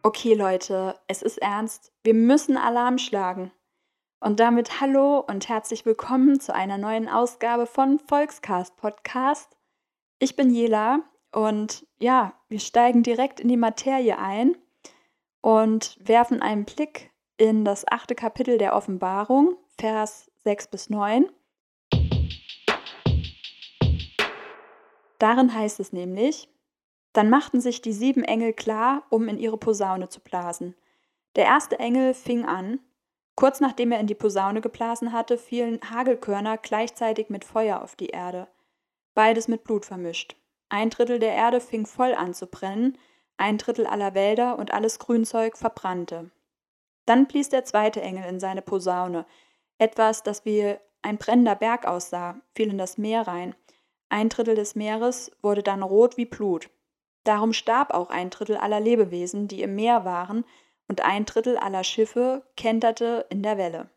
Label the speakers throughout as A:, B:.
A: Okay, Leute, es ist ernst. Wir müssen Alarm schlagen. Und damit hallo und herzlich willkommen zu einer neuen Ausgabe von Volkscast Podcast. Ich bin Jela und ja, wir steigen direkt in die Materie ein und werfen einen Blick in das achte Kapitel der Offenbarung, Vers 6 bis 9. Darin heißt es nämlich, dann machten sich die sieben Engel klar, um in ihre Posaune zu blasen. Der erste Engel fing an. Kurz nachdem er in die Posaune geblasen hatte, fielen Hagelkörner gleichzeitig mit Feuer auf die Erde. Beides mit Blut vermischt. Ein Drittel der Erde fing voll an zu brennen, ein Drittel aller Wälder und alles Grünzeug verbrannte. Dann blies der zweite Engel in seine Posaune. Etwas, das wie ein brennender Berg aussah, fiel in das Meer rein. Ein Drittel des Meeres wurde dann rot wie Blut. Darum starb auch ein Drittel aller Lebewesen, die im Meer waren, und ein Drittel aller Schiffe kenterte in der Welle.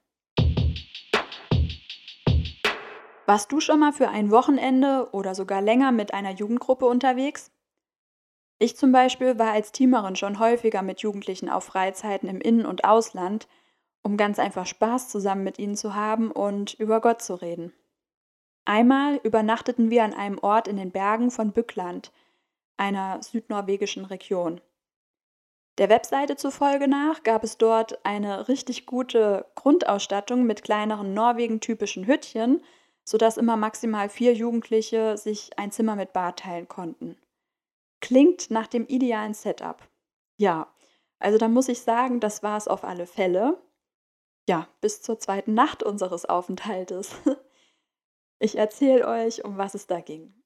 A: Warst du schon mal für ein Wochenende oder sogar länger mit einer Jugendgruppe unterwegs? Ich zum Beispiel war als Teamerin schon häufiger mit Jugendlichen auf Freizeiten im In- und Ausland, um ganz einfach Spaß zusammen mit ihnen zu haben und über Gott zu reden. Einmal übernachteten wir an einem Ort in den Bergen von Bückland, einer südnorwegischen Region. Der Webseite zufolge nach gab es dort eine richtig gute Grundausstattung mit kleineren Norwegen-typischen Hüttchen, sodass immer maximal vier Jugendliche sich ein Zimmer mit Bad teilen konnten. Klingt nach dem idealen Setup. Ja, also da muss ich sagen, das war es auf alle Fälle. Ja, bis zur zweiten Nacht unseres Aufenthaltes. Ich erzähle euch, um was es da ging.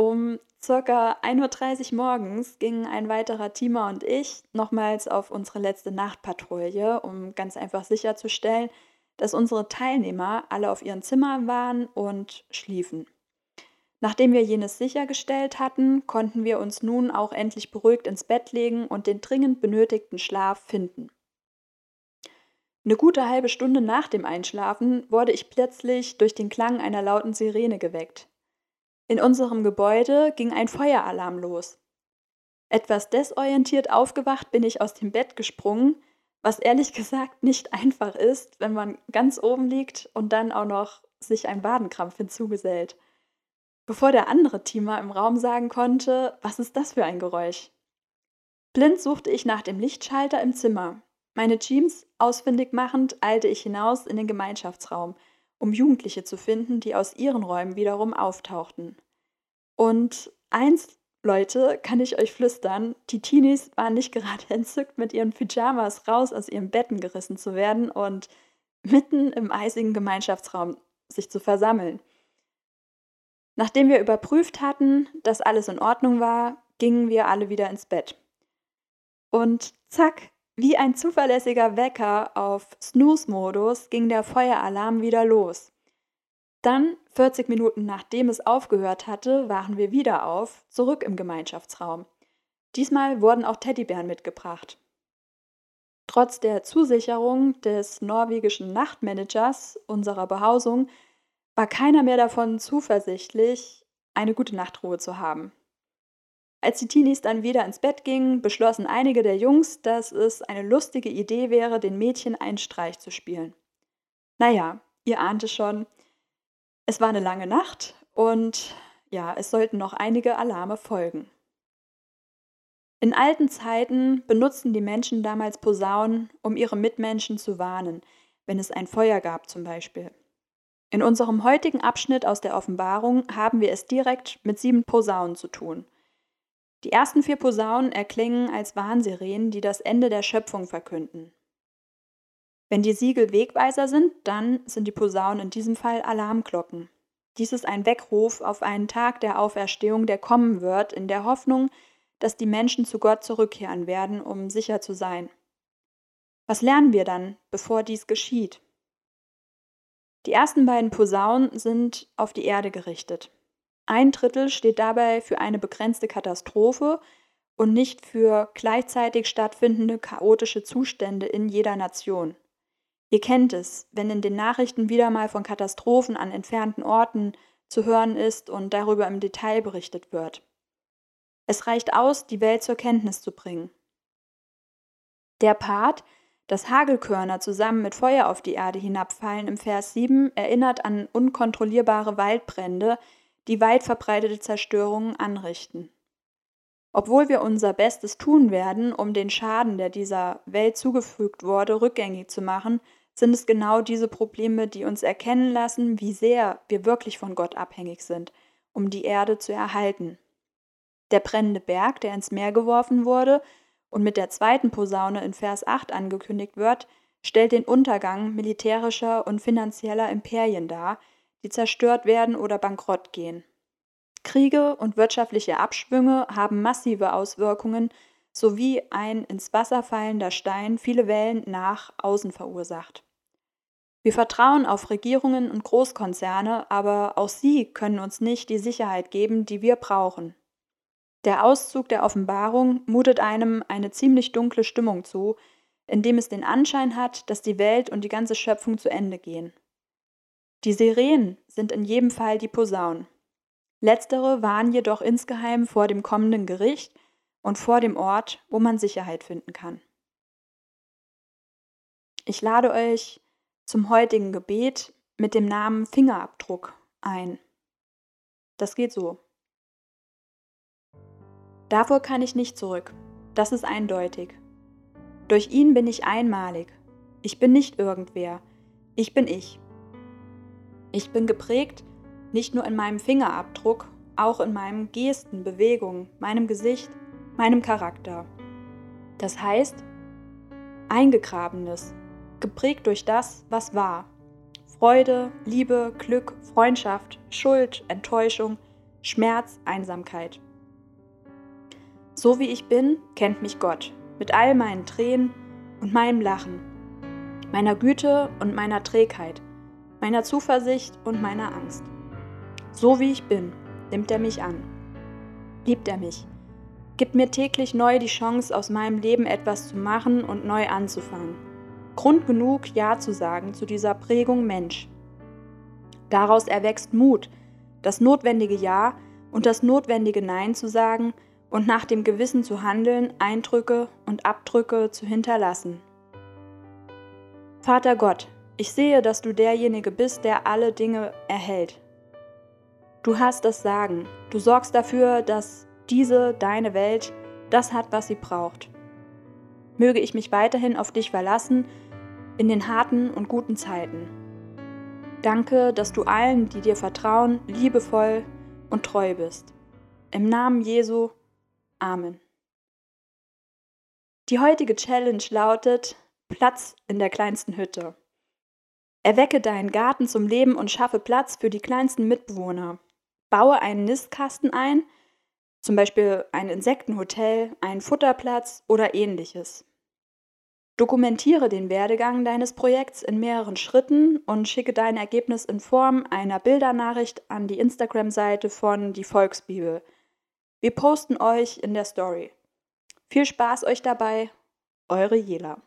A: Um circa 1.30 Uhr morgens gingen ein weiterer Teamer und ich nochmals auf unsere letzte Nachtpatrouille, um ganz einfach sicherzustellen, dass unsere Teilnehmer alle auf ihren Zimmern waren und schliefen. Nachdem wir jenes sichergestellt hatten, konnten wir uns nun auch endlich beruhigt ins Bett legen und den dringend benötigten Schlaf finden. Eine gute halbe Stunde nach dem Einschlafen wurde ich plötzlich durch den Klang einer lauten Sirene geweckt. In unserem Gebäude ging ein Feueralarm los. Etwas desorientiert aufgewacht bin ich aus dem Bett gesprungen, was ehrlich gesagt nicht einfach ist, wenn man ganz oben liegt und dann auch noch sich ein Wadenkrampf hinzugesellt. Bevor der andere Teamer im Raum sagen konnte, was ist das für ein Geräusch? Blind suchte ich nach dem Lichtschalter im Zimmer. Meine Teams ausfindig machend eilte ich hinaus in den Gemeinschaftsraum – um Jugendliche zu finden, die aus ihren Räumen wiederum auftauchten. Und eins, Leute, kann ich euch flüstern, die Teenies waren nicht gerade entzückt, mit ihren Pyjamas raus aus ihren Betten gerissen zu werden und mitten im eisigen Gemeinschaftsraum sich zu versammeln. Nachdem wir überprüft hatten, dass alles in Ordnung war, gingen wir alle wieder ins Bett. Und zack, wie ein zuverlässiger Wecker auf Snooze-Modus ging der Feueralarm wieder los. Dann, 40 Minuten nachdem es aufgehört hatte, waren wir wieder auf, zurück im Gemeinschaftsraum. Diesmal wurden auch Teddybären mitgebracht. Trotz der Zusicherung des norwegischen Nachtmanagers unserer Behausung war keiner mehr davon zuversichtlich, eine gute Nachtruhe zu haben. Als die Teenies dann wieder ins Bett gingen, beschlossen einige der Jungs, dass es eine lustige Idee wäre, den Mädchen einen Streich zu spielen. Naja, ihr ahnte schon, es war eine lange Nacht und ja, es sollten noch einige Alarme folgen. In alten Zeiten benutzten die Menschen damals Posaunen, um ihre Mitmenschen zu warnen, wenn es ein Feuer gab zum Beispiel. In unserem heutigen Abschnitt aus der Offenbarung haben wir es direkt mit sieben Posaunen zu tun – die ersten vier Posaunen erklingen als Warnsirenen, die das Ende der Schöpfung verkünden. Wenn die Siegel Wegweiser sind, dann sind die Posaunen in diesem Fall Alarmglocken. Dies ist ein Weckruf auf einen Tag der Auferstehung, der kommen wird, in der Hoffnung, dass die Menschen zu Gott zurückkehren werden, um sicher zu sein. Was lernen wir dann, bevor dies geschieht? Die ersten beiden Posaunen sind auf die Erde gerichtet. Ein Drittel steht dabei für eine begrenzte Katastrophe und nicht für gleichzeitig stattfindende chaotische Zustände in jeder Nation. Ihr kennt es, wenn in den Nachrichten wieder mal von Katastrophen an entfernten Orten zu hören ist und darüber im Detail berichtet wird. Es reicht aus, die Welt zur Kenntnis zu bringen. Der Part, dass Hagelkörner zusammen mit Feuer auf die Erde hinabfallen im Vers 7, erinnert an unkontrollierbare Waldbrände, die weit verbreitete Zerstörungen anrichten. Obwohl wir unser Bestes tun werden, um den Schaden, der dieser Welt zugefügt wurde, rückgängig zu machen, sind es genau diese Probleme, die uns erkennen lassen, wie sehr wir wirklich von Gott abhängig sind, um die Erde zu erhalten. Der brennende Berg, der ins Meer geworfen wurde und mit der zweiten Posaune in Vers 8 angekündigt wird, stellt den Untergang militärischer und finanzieller Imperien dar, die zerstört werden oder bankrott gehen. Kriege und wirtschaftliche Abschwünge haben massive Auswirkungen sowie ein ins Wasser fallender Stein viele Wellen nach außen verursacht. Wir vertrauen auf Regierungen und Großkonzerne, aber auch sie können uns nicht die Sicherheit geben, die wir brauchen. Der Auszug der Offenbarung mutet einem eine ziemlich dunkle Stimmung zu, indem es den Anschein hat, dass die Welt und die ganze Schöpfung zu Ende gehen. Die Sirenen sind in jedem Fall die Posaunen. Letztere waren jedoch insgeheim vor dem kommenden Gericht und vor dem Ort, wo man Sicherheit finden kann. Ich lade euch zum heutigen Gebet mit dem Namen Fingerabdruck ein. Das geht so. Davor kann ich nicht zurück. Das ist eindeutig. Durch ihn bin ich einmalig. Ich bin nicht irgendwer. Ich bin ich. Ich bin geprägt nicht nur in meinem Fingerabdruck, auch in meinen Gesten, Bewegungen, meinem Gesicht, meinem Charakter. Das heißt, eingegrabenes, geprägt durch das, was war. Freude, Liebe, Glück, Freundschaft, Schuld, Enttäuschung, Schmerz, Einsamkeit. So wie ich bin, kennt mich Gott, mit all meinen Tränen und meinem Lachen, meiner Güte und meiner Trägheit, meiner Zuversicht und meiner Angst. So wie ich bin, nimmt er mich an. Liebt er mich, gibt mir täglich neu die Chance, aus meinem Leben etwas zu machen und neu anzufangen. Grund genug, Ja zu sagen zu dieser Prägung Mensch. Daraus erwächst Mut, das notwendige Ja und das notwendige Nein zu sagen und nach dem Gewissen zu handeln, Eindrücke und Abdrücke zu hinterlassen. Vater Gott, ich sehe, dass du derjenige bist, der alle Dinge erhält. Du hast das Sagen, du sorgst dafür, dass diese, deine Welt, das hat, was sie braucht. Möge ich mich weiterhin auf dich verlassen in den harten und guten Zeiten. Danke, dass du allen, die dir vertrauen, liebevoll und treu bist. Im Namen Jesu Amen. Die heutige Challenge lautet Platz in der kleinsten Hütte. Erwecke deinen Garten zum Leben und schaffe Platz für die kleinsten Mitbewohner. Baue einen Nistkasten ein, zum Beispiel ein Insektenhotel, einen Futterplatz oder ähnliches. Dokumentiere den Werdegang deines Projekts in mehreren Schritten und schicke dein Ergebnis in Form einer Bildernachricht an die Instagram-Seite von Die Volksbibel – wir posten euch in der Story. Viel Spaß euch dabei, eure Jela.